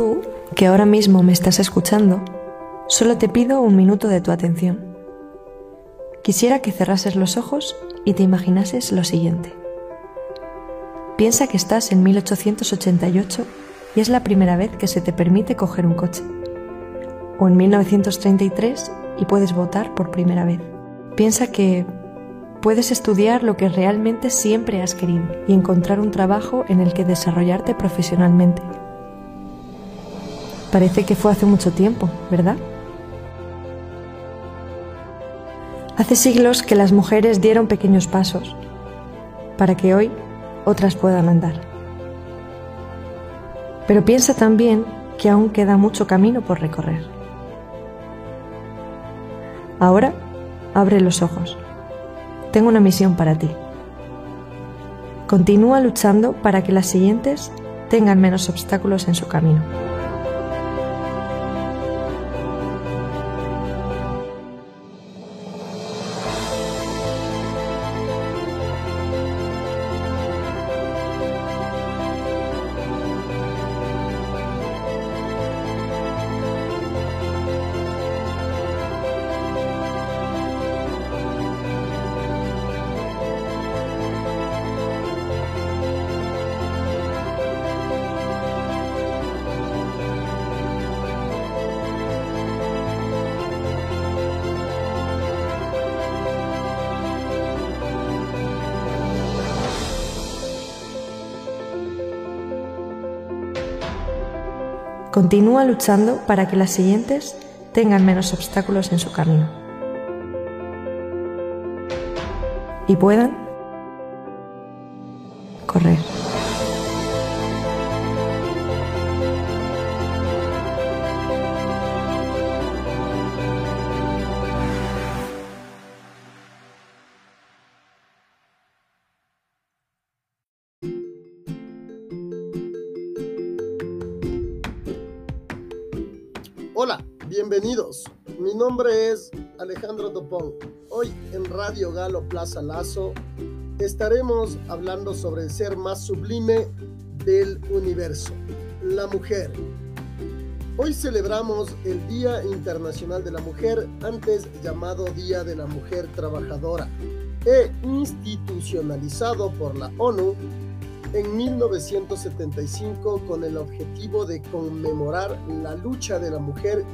Tú, que ahora mismo me estás escuchando, solo te pido un minuto de tu atención. Quisiera que cerrases los ojos y te imaginases lo siguiente. Piensa que estás en 1888 y es la primera vez que se te permite coger un coche. O en 1933 y puedes votar por primera vez. Piensa que puedes estudiar lo que realmente siempre has querido y encontrar un trabajo en el que desarrollarte profesionalmente. Parece que fue hace mucho tiempo, ¿verdad? Hace siglos que las mujeres dieron pequeños pasos para que hoy otras puedan andar. Pero piensa también que aún queda mucho camino por recorrer. Ahora, abre los ojos. Tengo una misión para ti. Continúa luchando para que las siguientes tengan menos obstáculos en su camino. Continúa luchando para que las siguientes tengan menos obstáculos en su camino. Y puedan correr. Hola, bienvenidos. Mi nombre es Alejandro Topón. Hoy en Radio Galo Plaza Lazo estaremos hablando sobre el ser más sublime del universo, la mujer. Hoy celebramos el Día Internacional de la Mujer, antes llamado Día de la Mujer Trabajadora, e institucionalizado por la ONU en 1975 con el objetivo de conmemorar la lucha de la mujer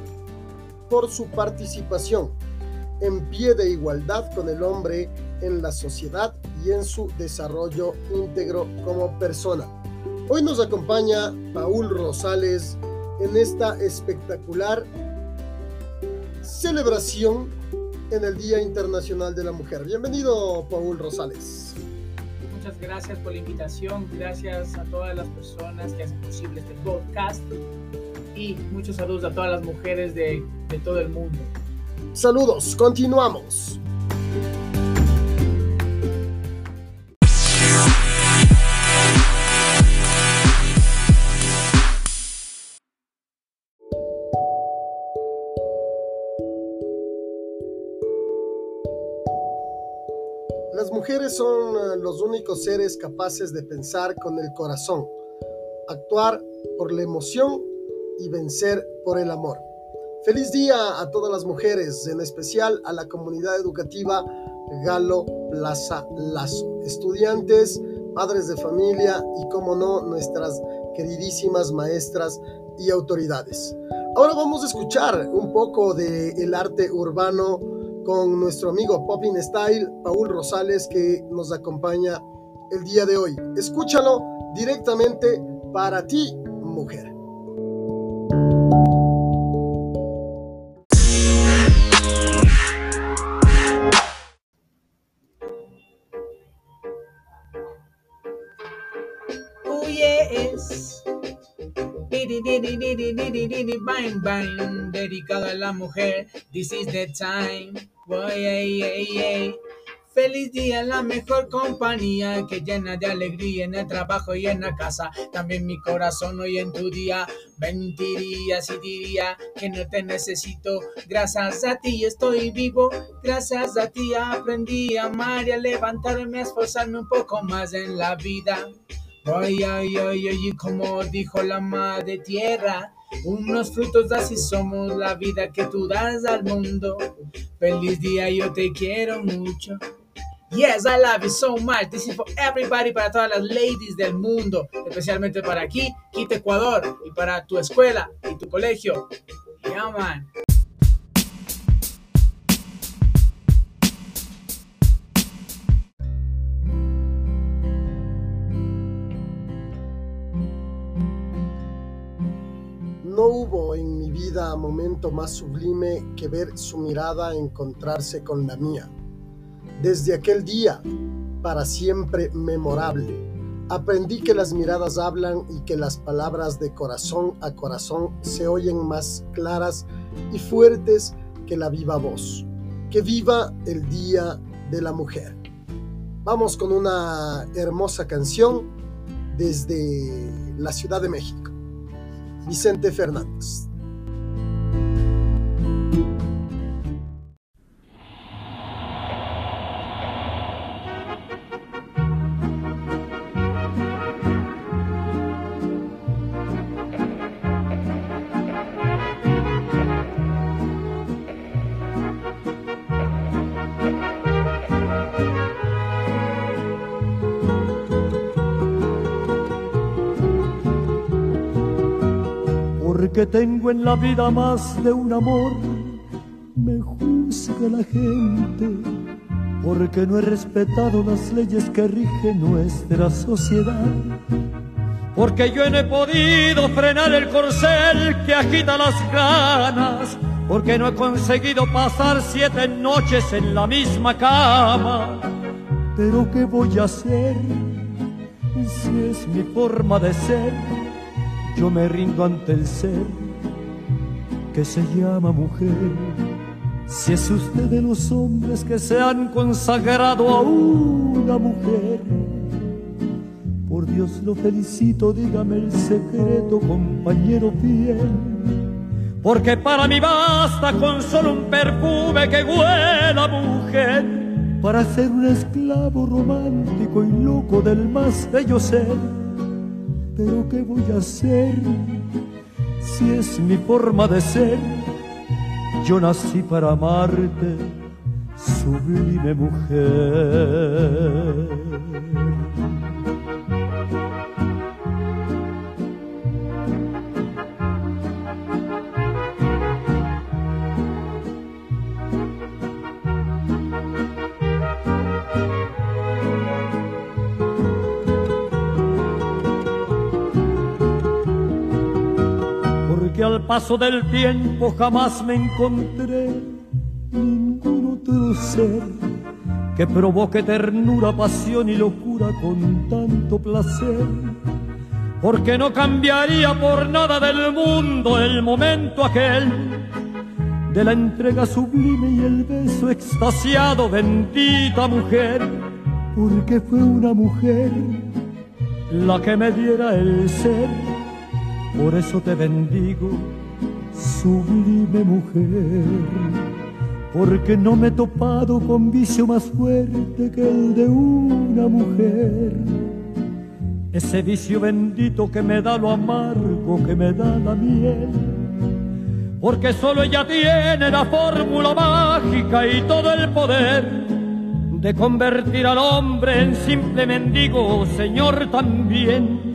por su participación en pie de igualdad con el hombre en la sociedad y en su desarrollo íntegro como persona. Hoy nos acompaña Paul Rosales en esta espectacular celebración en el Día Internacional de la Mujer. Bienvenido, Paul Rosales muchas gracias por la invitación, gracias a todas las personas que hacen posible este podcast y muchos saludos a todas las mujeres de, de todo el mundo. Saludos, continuamos. Los únicos seres capaces de pensar con el corazón, actuar por la emoción y vencer por el amor. Feliz día a todas las mujeres, en especial a la comunidad educativa Galo Plaza Lazo, estudiantes, padres de familia y, como no, nuestras queridísimas maestras y autoridades. Ahora vamos a escuchar un poco del el arte urbano con nuestro amigo Popping Style, Paul Rosales, que nos acompaña el día de hoy. Escúchalo directamente para ti, mujer. Dedicado a la mujer. This is the time. Ay, ay, ay. Feliz día, la mejor compañía que llena de alegría en el trabajo y en la casa. También mi corazón hoy en tu día mentiría si diría que no te necesito. Gracias a ti estoy vivo, gracias a ti aprendí a amar y a levantarme, a esforzarme un poco más en la vida. Ay, ay, ay, ay, como dijo la madre tierra, Unos frutos así somos la vida que tú das al mundo. Feliz día, yo te quiero mucho. Yes, I love you so much. This is for everybody, para todas las ladies del mundo, especialmente para aquí, Quito, Ecuador, y para tu escuela y tu colegio. Yeah, man. No hubo en mi vida momento más sublime que ver su mirada encontrarse con la mía desde aquel día, para siempre memorable, aprendí que las miradas hablan y que las palabras de corazón a corazón se oyen más claras y fuertes que la viva voz. Que viva el Día de la Mujer. Vamos con una hermosa canción desde la Ciudad de México. Vicente Fernández. Que tengo en la vida más de un amor, me juzga la gente, porque no he respetado las leyes que rigen nuestra sociedad. Porque yo no he podido frenar el corcel que agita las ganas, porque no he conseguido pasar siete noches en la misma cama. Pero ¿qué voy a hacer si es mi forma de ser? Yo me rindo ante el ser que se llama mujer. Si es usted de los hombres que se han consagrado a una mujer, por Dios lo felicito, dígame el secreto, compañero fiel. Porque para mí basta con solo un perfume que huela mujer para ser un esclavo romántico y loco del más bello ser pero ¿qué voy a hacer si es mi forma de ser? Yo nací para amarte, sublime mujer. Paso del tiempo jamás me encontré ningún otro ser que provoque ternura, pasión y locura con tanto placer. Porque no cambiaría por nada del mundo el momento aquel de la entrega sublime y el beso extasiado, bendita mujer, porque fue una mujer la que me diera el ser por eso te bendigo, sublime mujer, porque no me he topado con vicio más fuerte que el de una mujer. Ese vicio bendito que me da lo amargo, que me da la miel, porque solo ella tiene la fórmula mágica y todo el poder de convertir al hombre en simple mendigo, Señor también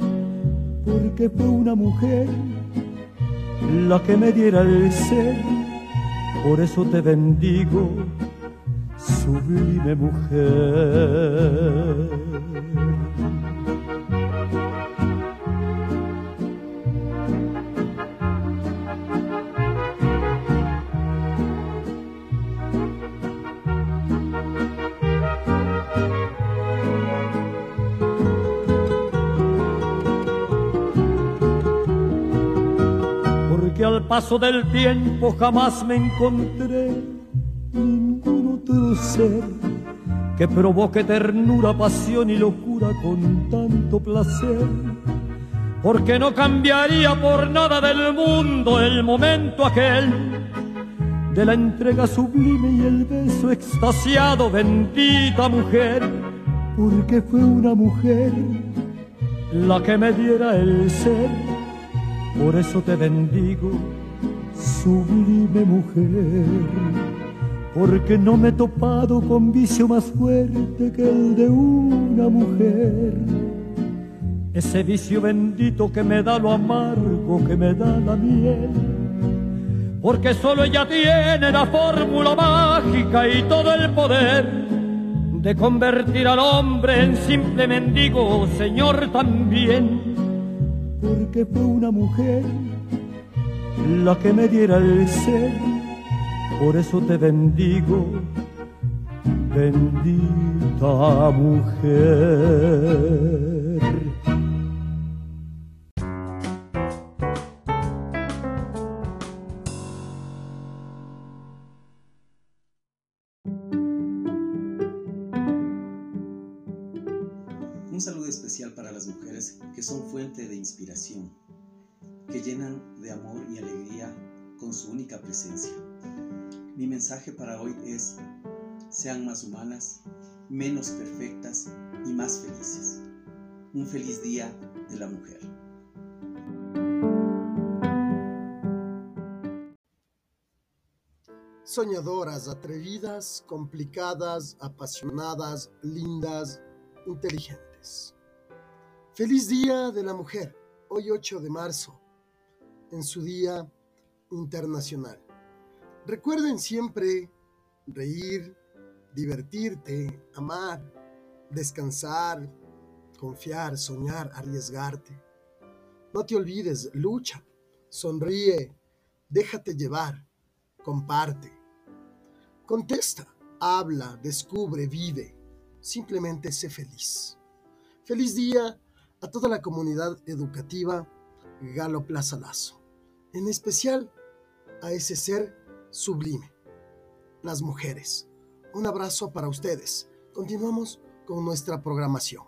porque fue una mujer la que me diera el ser. Por eso te bendigo, sublime mujer. Al paso del tiempo jamás me encontré ningún otro ser que provoque ternura, pasión y locura con tanto placer. Porque no cambiaría por nada del mundo el momento aquel de la entrega sublime y el beso extasiado, bendita mujer, porque fue una mujer la que me diera el ser por eso te bendigo, sublime mujer, porque no me he topado con vicio más fuerte que el de una mujer. Ese vicio bendito que me da lo amargo, que me da la miel, porque solo ella tiene la fórmula mágica y todo el poder de convertir al hombre en simple mendigo, Señor también, porque fue una mujer la que me diera el ser, por eso te bendigo, bendita mujer. Saludo especial para las mujeres que son fuente de inspiración, que llenan de amor y alegría con su única presencia. Mi mensaje para hoy es, sean más humanas, menos perfectas y más felices. Un feliz día de la mujer. Soñadoras, atrevidas, complicadas, apasionadas, lindas, inteligentes. Feliz Día de la Mujer, hoy 8 de marzo, en su Día Internacional. Recuerden siempre reír, divertirte, amar, descansar, confiar, soñar, arriesgarte. No te olvides, lucha, sonríe, déjate llevar, comparte. Contesta, habla, descubre, vive. Simplemente sé feliz. Feliz día a toda la comunidad educativa Galo Plaza Lazo. En especial a ese ser sublime, las mujeres. Un abrazo para ustedes. Continuamos con nuestra programación.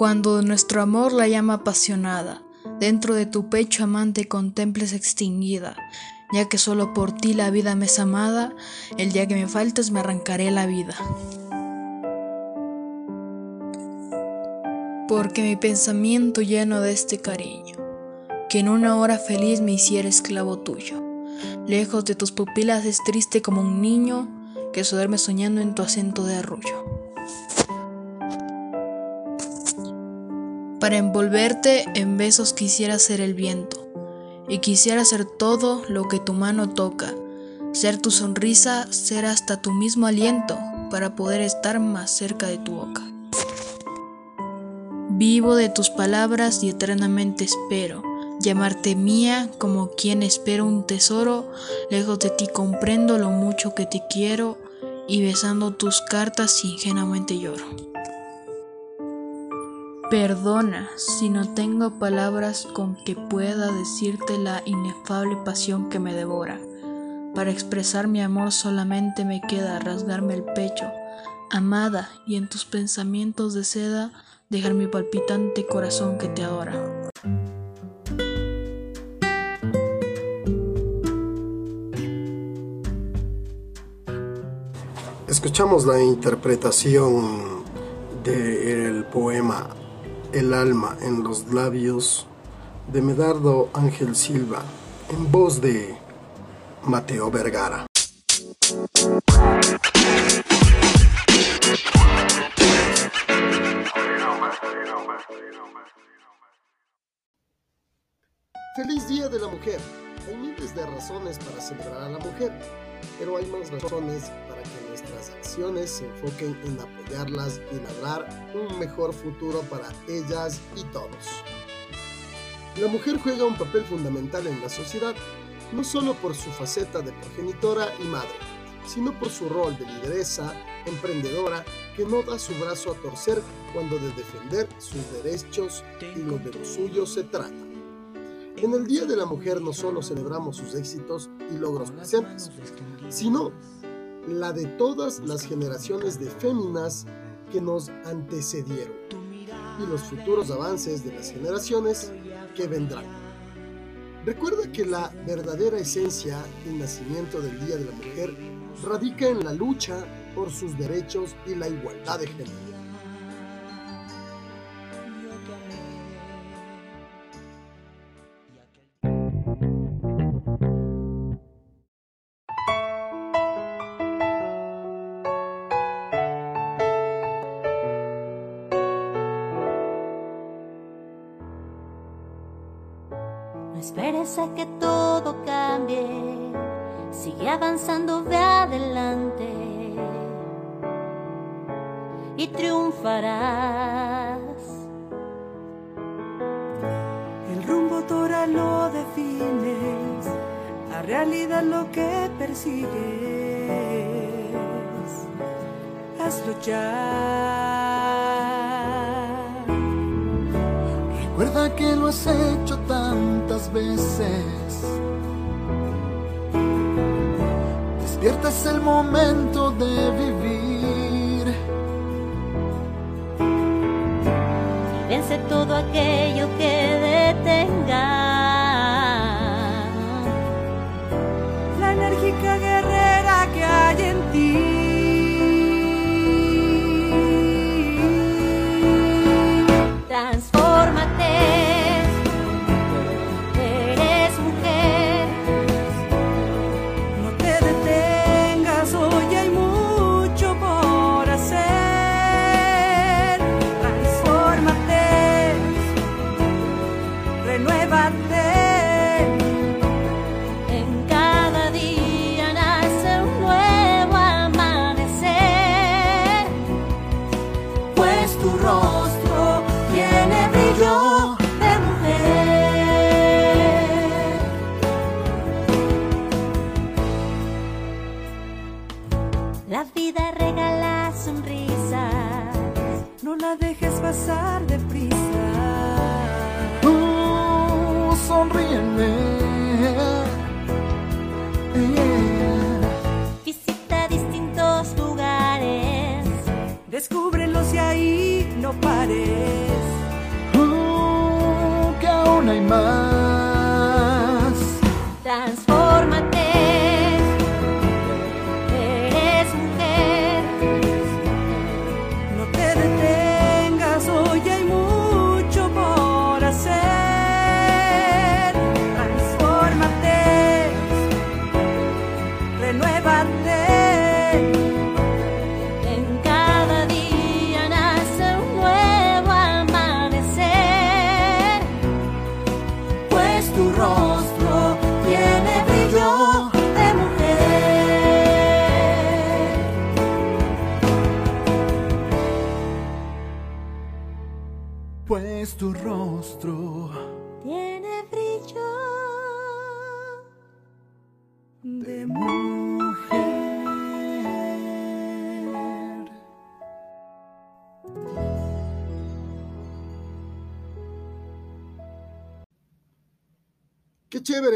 Cuando nuestro amor la llama apasionada, dentro de tu pecho amante contemples extinguida, ya que solo por ti la vida me es amada, el día que me faltes me arrancaré la vida. Porque mi pensamiento lleno de este cariño, que en una hora feliz me hiciera esclavo tuyo. Lejos de tus pupilas es triste como un niño que se duerme soñando en tu acento de arrullo. Para envolverte en besos quisiera ser el viento, y quisiera ser todo lo que tu mano toca, ser tu sonrisa, ser hasta tu mismo aliento, para poder estar más cerca de tu boca. Vivo de tus palabras y eternamente espero llamarte mía como quien espera un tesoro, lejos de ti comprendo lo mucho que te quiero y besando tus cartas ingenuamente lloro. Perdona si no tengo palabras con que pueda decirte la inefable pasión que me devora. Para expresar mi amor solamente me queda rasgarme el pecho, amada, y en tus pensamientos de seda dejar mi palpitante corazón que te adora. Escuchamos la interpretación del poema El alma en los labios de Medardo Ángel Silva en voz de Mateo Vergara. Feliz Día de la Mujer. Hay miles de razones para celebrar a la mujer, pero hay más razones para nuestras acciones se enfoquen en apoyarlas y lograr un mejor futuro para ellas y todos. La mujer juega un papel fundamental en la sociedad, no solo por su faceta de progenitora y madre, sino por su rol de lideresa, emprendedora, que no da su brazo a torcer cuando de defender sus derechos y los de los suyos se trata. En el Día de la Mujer no solo celebramos sus éxitos y logros presentes, sino la de todas las generaciones de féminas que nos antecedieron y los futuros avances de las generaciones que vendrán. Recuerda que la verdadera esencia y nacimiento del Día de la Mujer radica en la lucha por sus derechos y la igualdad de género. Esperes a que todo cambie, sigue avanzando, ve adelante y triunfarás. El rumbo ahora lo defines, la realidad lo que persigues. Hazlo ya. Que lo has hecho tantas veces. Despierta es el momento de vivir. y vence todo aquello que detenga.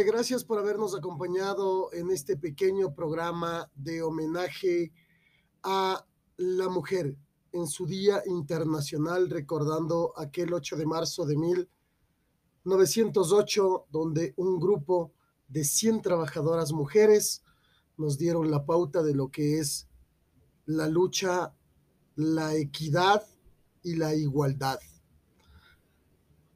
Gracias por habernos acompañado en este pequeño programa de homenaje a la mujer en su Día Internacional, recordando aquel 8 de marzo de 1908, donde un grupo de 100 trabajadoras mujeres nos dieron la pauta de lo que es la lucha, la equidad y la igualdad.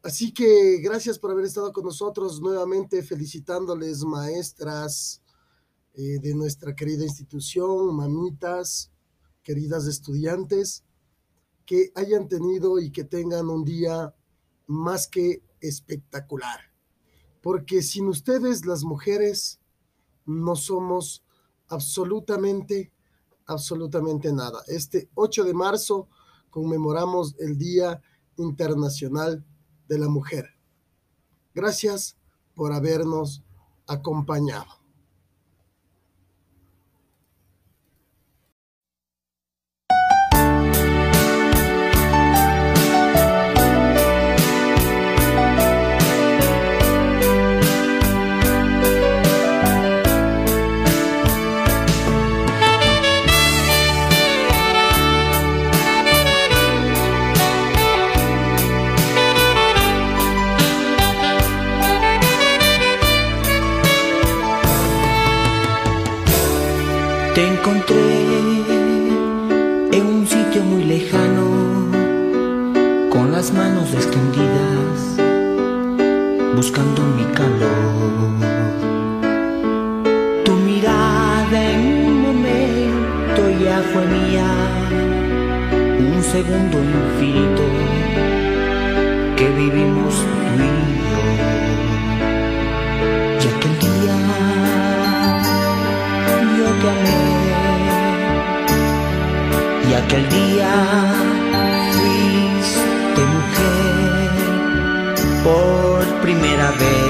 Así que gracias por haber estado con nosotros nuevamente, felicitándoles maestras eh, de nuestra querida institución, mamitas, queridas estudiantes, que hayan tenido y que tengan un día más que espectacular. Porque sin ustedes las mujeres no somos absolutamente, absolutamente nada. Este 8 de marzo conmemoramos el Día Internacional de la Mujer. Gracias por habernos acompañado. Te encontré en un sitio muy lejano, con las manos extendidas, buscando mi calor. Tu mirada en un momento ya fue mía, un segundo infinito que vivimos y aquel día fuiste mujer por primera vez.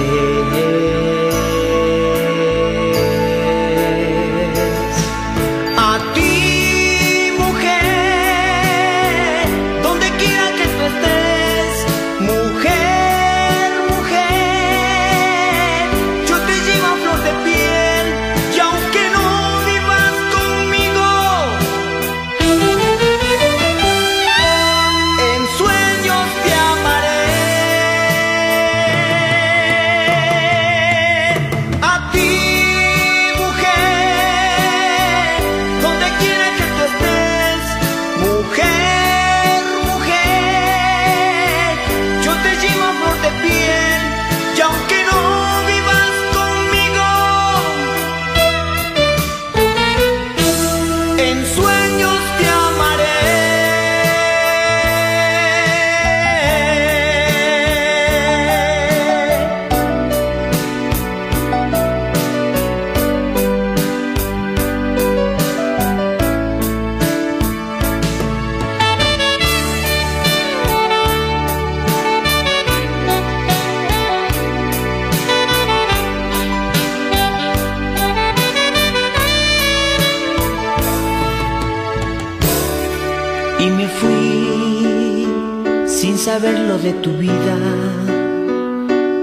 De tu vida.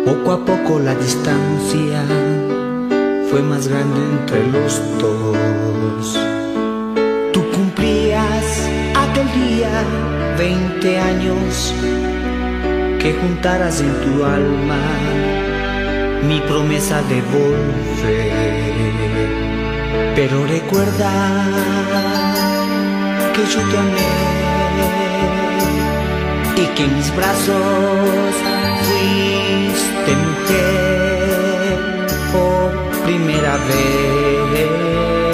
Poco a poco la distancia fue más grande entre los dos. Tú cumplías aquel día 20 años que juntaras en tu alma mi promesa de volver. Pero recuerda que yo te amé y que mis brazos fuiste mujer por primera vez.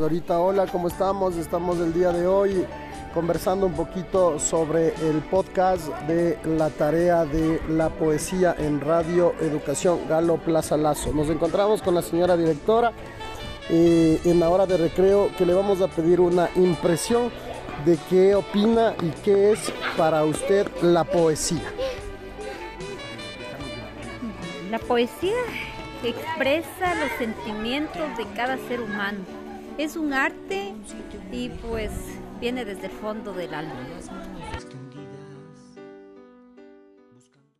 Ahorita, hola, ¿cómo estamos? Estamos el día de hoy conversando un poquito sobre el podcast de la tarea de la poesía en Radio Educación Galo Plaza Lazo. Nos encontramos con la señora directora eh, en la hora de recreo que le vamos a pedir una impresión de qué opina y qué es para usted la poesía. La poesía expresa los sentimientos de cada ser humano. Es un arte y pues viene desde el fondo del alma.